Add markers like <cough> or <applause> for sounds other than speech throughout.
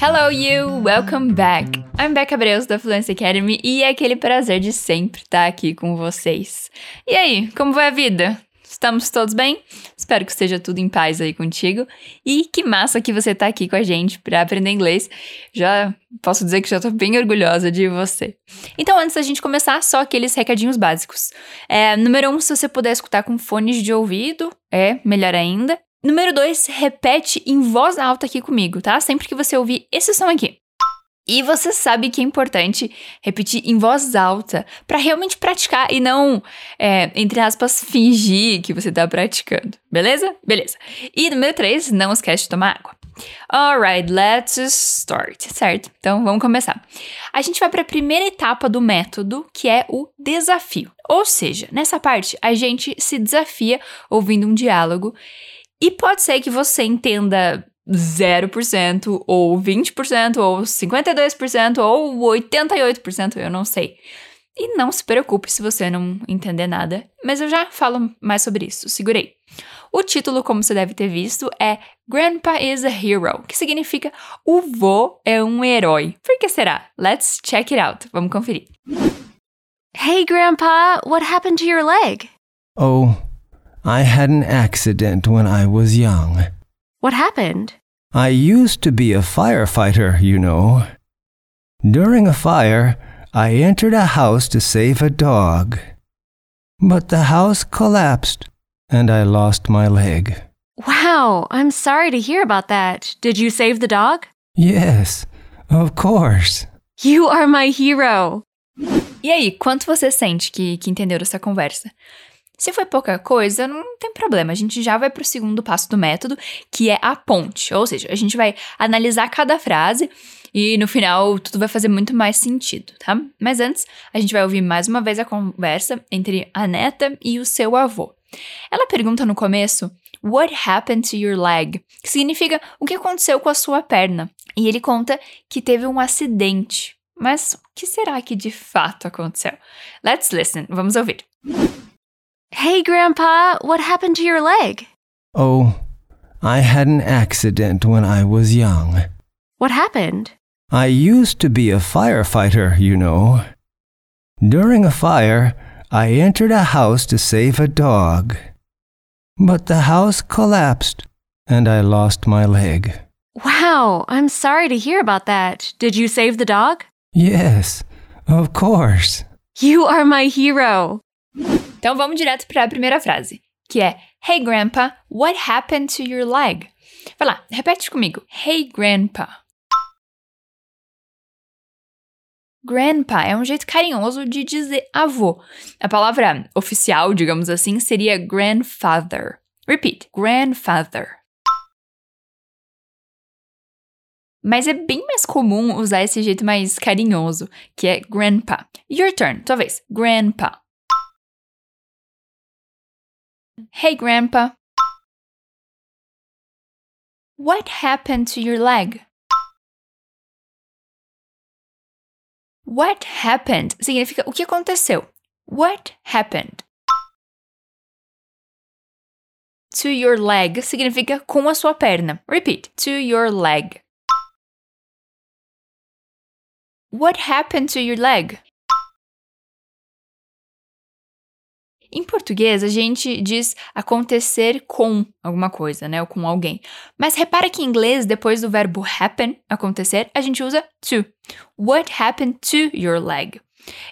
Hello, you! Welcome back! I'm Becca Breus da Fluency Academy e é aquele prazer de sempre estar aqui com vocês. E aí, como vai a vida? Estamos todos bem? Espero que esteja tudo em paz aí contigo. E que massa que você está aqui com a gente para aprender inglês. Já posso dizer que já estou bem orgulhosa de você. Então, antes da gente começar, só aqueles recadinhos básicos. É, número um, se você puder escutar com fones de ouvido, é melhor ainda. Número dois, repete em voz alta aqui comigo, tá? Sempre que você ouvir esse som aqui. E você sabe que é importante repetir em voz alta para realmente praticar e não, é, entre aspas, fingir que você está praticando. Beleza? Beleza. E número 3, não esquece de tomar água. Alright, let's start, certo? Então vamos começar. A gente vai para a primeira etapa do método, que é o desafio. Ou seja, nessa parte a gente se desafia ouvindo um diálogo e pode ser que você entenda 0%, ou 20%, ou 52%, ou 88%, eu não sei. E não se preocupe se você não entender nada, mas eu já falo mais sobre isso, segurei. O título, como você deve ter visto, é Grandpa is a Hero, que significa o vô é um herói. Por que será? Let's check it out. Vamos conferir. Hey, Grandpa, what happened to your leg? Oh, I had an accident when I was young. What happened? I used to be a firefighter, you know. During a fire, I entered a house to save a dog. But the house collapsed and I lost my leg. Wow, I'm sorry to hear about that. Did you save the dog? Yes, of course. You are my hero. E aí, quanto você sente que, que entendeu essa conversa? Se foi pouca coisa, não tem problema. A gente já vai para o segundo passo do método, que é a ponte. Ou seja, a gente vai analisar cada frase e no final tudo vai fazer muito mais sentido, tá? Mas antes, a gente vai ouvir mais uma vez a conversa entre a neta e o seu avô. Ela pergunta no começo: What happened to your leg? Que significa o que aconteceu com a sua perna. E ele conta que teve um acidente. Mas o que será que de fato aconteceu? Let's listen. Vamos ouvir. Hey, Grandpa, what happened to your leg? Oh, I had an accident when I was young. What happened? I used to be a firefighter, you know. During a fire, I entered a house to save a dog. But the house collapsed and I lost my leg. Wow, I'm sorry to hear about that. Did you save the dog? Yes, of course. You are my hero. Então vamos direto para a primeira frase, que é Hey Grandpa, what happened to your leg? Vai lá, repete comigo. Hey Grandpa. Grandpa é um jeito carinhoso de dizer avô. A palavra oficial, digamos assim, seria grandfather. Repeat, grandfather. Mas é bem mais comum usar esse jeito mais carinhoso, que é grandpa. Your turn, tua vez. Grandpa. Hey, Grandpa. What happened to your leg? What happened significa o que aconteceu. What happened? To your leg significa com a sua perna. Repeat. To your leg. What happened to your leg? Em português, a gente diz acontecer com alguma coisa, né? Ou com alguém. Mas repara que em inglês, depois do verbo happen, acontecer, a gente usa to. What happened to your leg?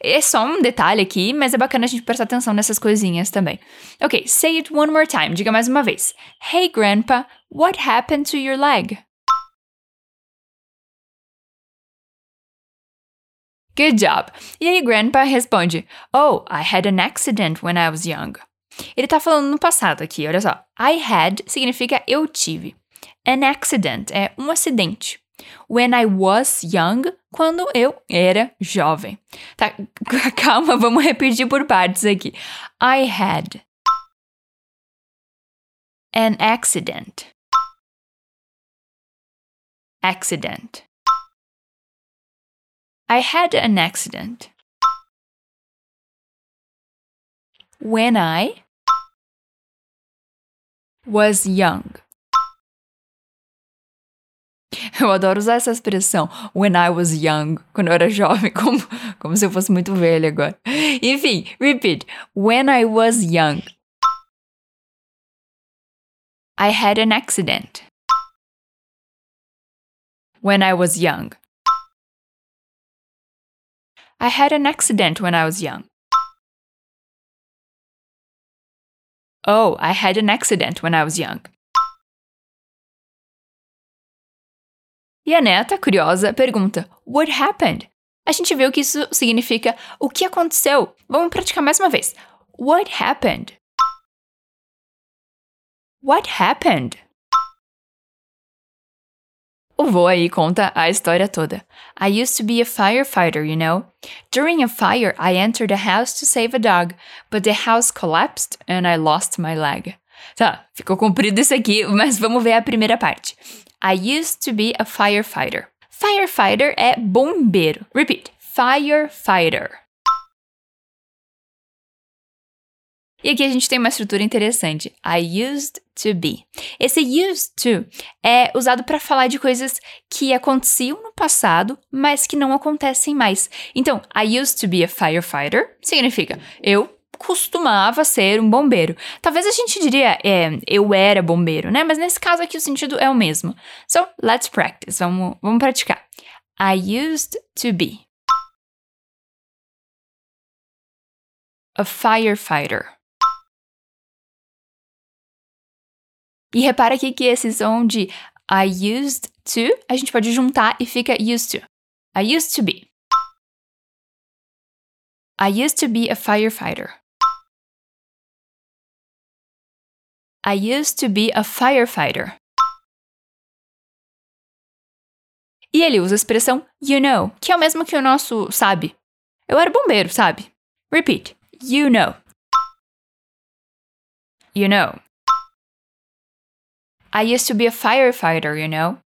É só um detalhe aqui, mas é bacana a gente prestar atenção nessas coisinhas também. Ok, say it one more time. Diga mais uma vez. Hey, Grandpa, what happened to your leg? Good job! E aí, Grandpa responde: Oh, I had an accident when I was young. Ele tá falando no passado aqui, olha só. I had significa eu tive. An accident é um acidente. When I was young, quando eu era jovem. Tá, <laughs> calma, vamos repetir por partes aqui. I had an accident. Accident. I had an accident. When I was young. <laughs> Eu adoro usar essa expressão when I was young, quando eu era jovem, <laughs> como, como se eu fosse muito velha agora. Enfim, repeat. When I was young. I had an accident. When I was young. I had an accident when I was young. Oh, I had an accident when I was young. E a neta, curiosa, pergunta: What happened? A gente viu que isso significa o que aconteceu. Vamos praticar mais uma vez. What happened? What happened? O vô aí conta a história toda. I used to be a firefighter, you know. During a fire, I entered a house to save a dog, but the house collapsed and I lost my leg. Tá, ficou comprido isso aqui, mas vamos ver a primeira parte. I used to be a firefighter. Firefighter é bombeiro. Repeat. Firefighter. E aqui a gente tem uma estrutura interessante. I used to be. Esse used to é usado para falar de coisas que aconteciam no passado, mas que não acontecem mais. Então, I used to be a firefighter significa eu costumava ser um bombeiro. Talvez a gente diria é, eu era bombeiro, né? Mas nesse caso aqui o sentido é o mesmo. So, let's practice. Vamos, vamos praticar. I used to be a firefighter. E repara aqui que esse som de I used to, a gente pode juntar e fica used to. I used to be. I used to be a firefighter. I used to be a firefighter. E ele usa a expressão you know, que é o mesmo que o nosso sabe. Eu era bombeiro, sabe? Repeat. You know. You know. I used to be a firefighter, you know.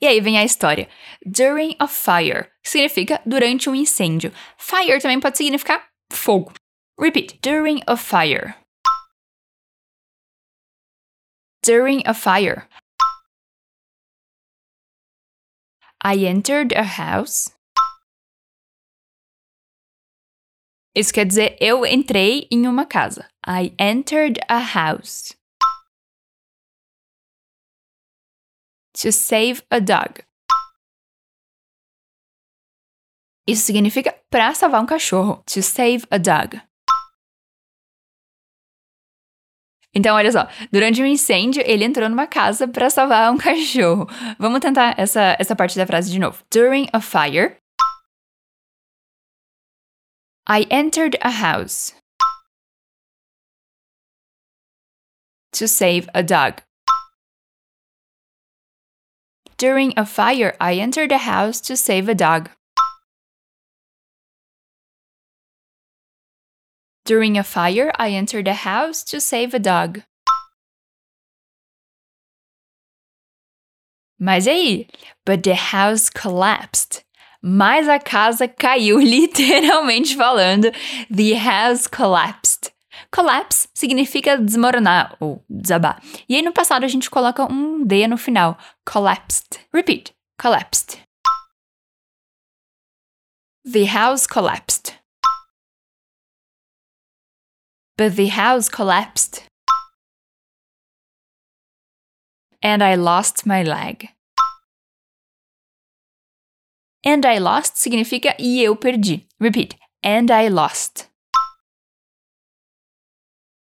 E aí vem a história. During a fire significa durante um incêndio. Fire também pode significar fogo. Repeat. During a fire. During a fire. I entered a house. Isso quer dizer eu entrei em uma casa. I entered a house. To save a dog. Isso significa para salvar um cachorro. To save a dog. Então, olha só, durante um incêndio, ele entrou numa casa para salvar um <laughs> cachorro. Vamos tentar essa, essa parte da frase de novo. During a fire, I entered a house to save a dog. During a fire, I entered a house to save a dog. During a fire, I entered a house to save a dog. Mas aí? But the house collapsed. mas a casa caiu, <laughs> literalmente falando. The house collapsed. Collapse significa desmoronar ou desabar. E aí no passado a gente coloca um D no final. Collapsed. Repeat. Collapsed. The house collapsed. But the house collapsed. And I lost my leg. And I lost significa e eu perdi. Repeat. And I lost.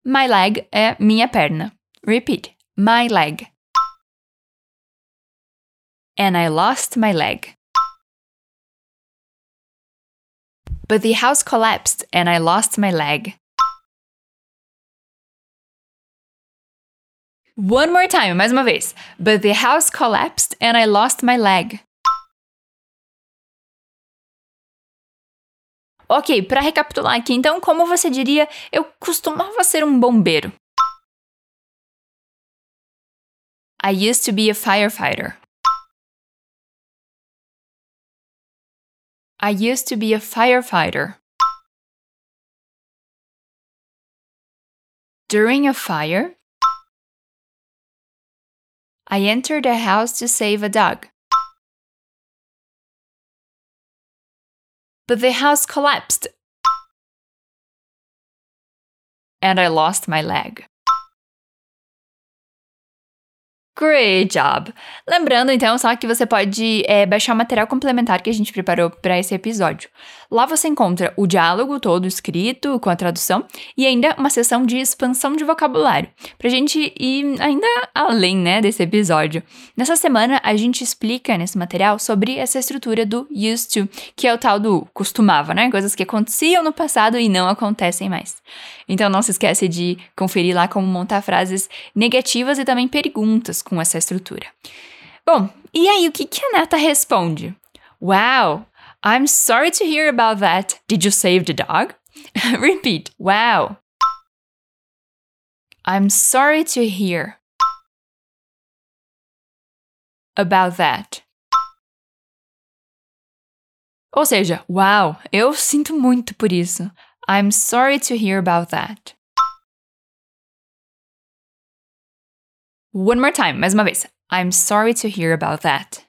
My leg é minha perna. Repeat. My leg. And I lost my leg. But the house collapsed and I lost my leg. One more time, mais uma vez. But the house collapsed and I lost my leg. Ok, para recapitular aqui, então, como você diria, eu costumava ser um bombeiro? I used to be a firefighter. I used to be a firefighter. During a fire, I entered a house to save a dog. But the house collapsed. And I lost my leg. Great job! Lembrando então só que você pode é, baixar o material complementar que a gente preparou para esse episódio. Lá você encontra o diálogo todo escrito com a tradução e ainda uma sessão de expansão de vocabulário, pra gente ir ainda além né, desse episódio. Nessa semana a gente explica nesse material sobre essa estrutura do used to, que é o tal do costumava, né? Coisas que aconteciam no passado e não acontecem mais. Então não se esquece de conferir lá como montar frases negativas e também perguntas com essa estrutura. Bom, e aí o que, que a Neta responde? Wow, I'm sorry to hear about that. Did you save the dog? <laughs> Repeat. Wow. I'm sorry to hear about that. Ou seja, wow, eu sinto muito por isso. I'm sorry to hear about that. One more time, mais uma vez. I'm sorry to hear about that.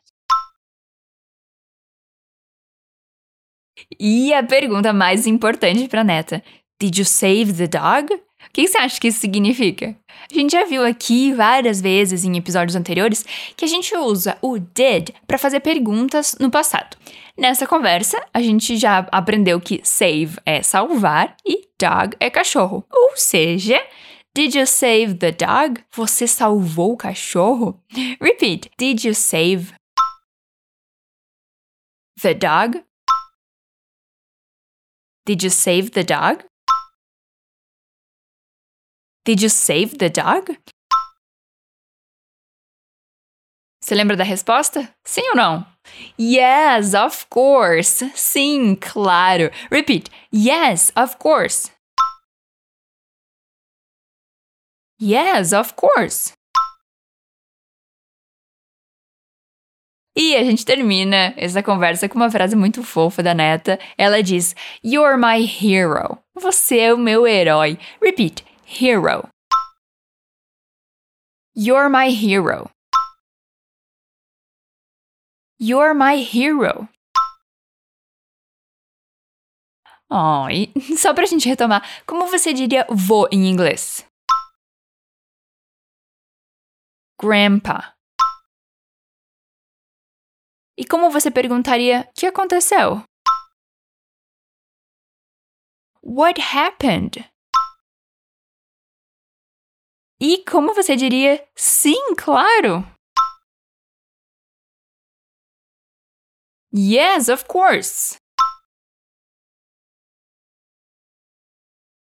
E a pergunta mais importante para neta: Did you save the dog? O que você acha que isso significa? A gente já viu aqui várias vezes em episódios anteriores que a gente usa o did para fazer perguntas no passado. Nessa conversa, a gente já aprendeu que save é salvar e dog é cachorro. Ou seja, Did you save the dog? Você salvou o cachorro? Repeat. Did you save the dog? Did you save the dog? Did you save the dog? Você lembra da resposta? Sim ou não? Yes, of course. Sim, claro. Repeat. Yes, of course. Yes, of course. E a gente termina essa conversa com uma frase muito fofa da neta. Ela diz: You're my hero. Você é o meu herói. Repeat: hero. You're my hero. You're my hero. Oh, <laughs> e só pra gente retomar, como você diria vô em inglês? Grandpa. E como você perguntaria: que aconteceu? What happened? E como você diria: sim, claro? Yes, of course.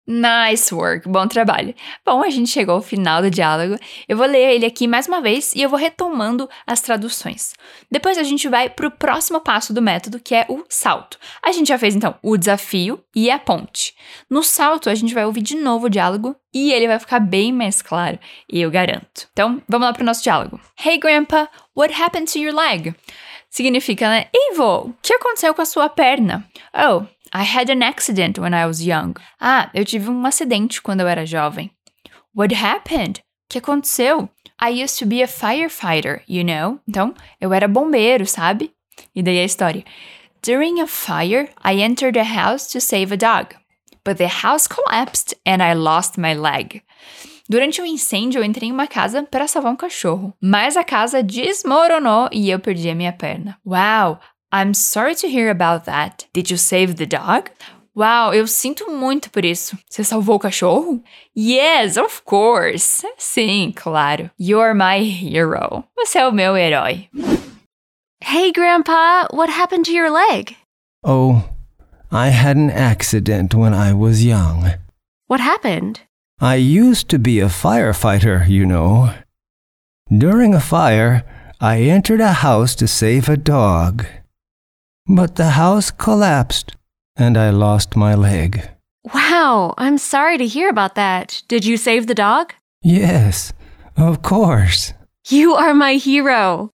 Nice work, bom trabalho. Bom, a gente chegou ao final do diálogo. Eu vou ler ele aqui mais uma vez e eu vou retomando as traduções. Depois a gente vai para o próximo passo do método, que é o salto. A gente já fez então o desafio e a ponte. No salto, a gente vai ouvir de novo o diálogo e ele vai ficar bem mais claro, eu garanto. Então, vamos lá para o nosso diálogo. Hey, Grandpa, what happened to your leg? Significa, né? Ei, vô, o que aconteceu com a sua perna? Oh, I had an accident when I was young. Ah, eu tive um acidente quando eu era jovem. What happened? O que aconteceu? I used to be a firefighter, you know? Então, eu era bombeiro, sabe? E daí a história. During a fire, I entered a house to save a dog. But the house collapsed and I lost my leg. Durante um incêndio, eu entrei em uma casa para salvar um cachorro, mas a casa desmoronou e eu perdi a minha perna. Wow, I'm sorry to hear about that. Did you save the dog? Uau, eu sinto muito por isso. Você salvou o cachorro? Yes, of course. Sim, claro. You're my hero. Você é o meu herói. Hey, Grandpa, what happened to your leg? Oh, I had an accident when I was young. What happened? I used to be a firefighter, you know. During a fire, I entered a house to save a dog. But the house collapsed and I lost my leg. Wow, I'm sorry to hear about that. Did you save the dog? Yes, of course. You are my hero.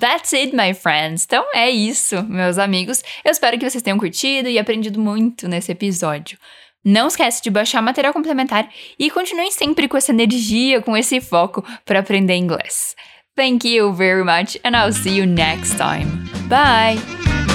That's it, my friends. Então é isso, meus amigos. Eu espero que vocês tenham curtido e aprendido muito nesse episódio. Não esquece de baixar material complementar e continuem sempre com essa energia, com esse foco para aprender inglês. Thank you very much, and I'll see you next time. Bye!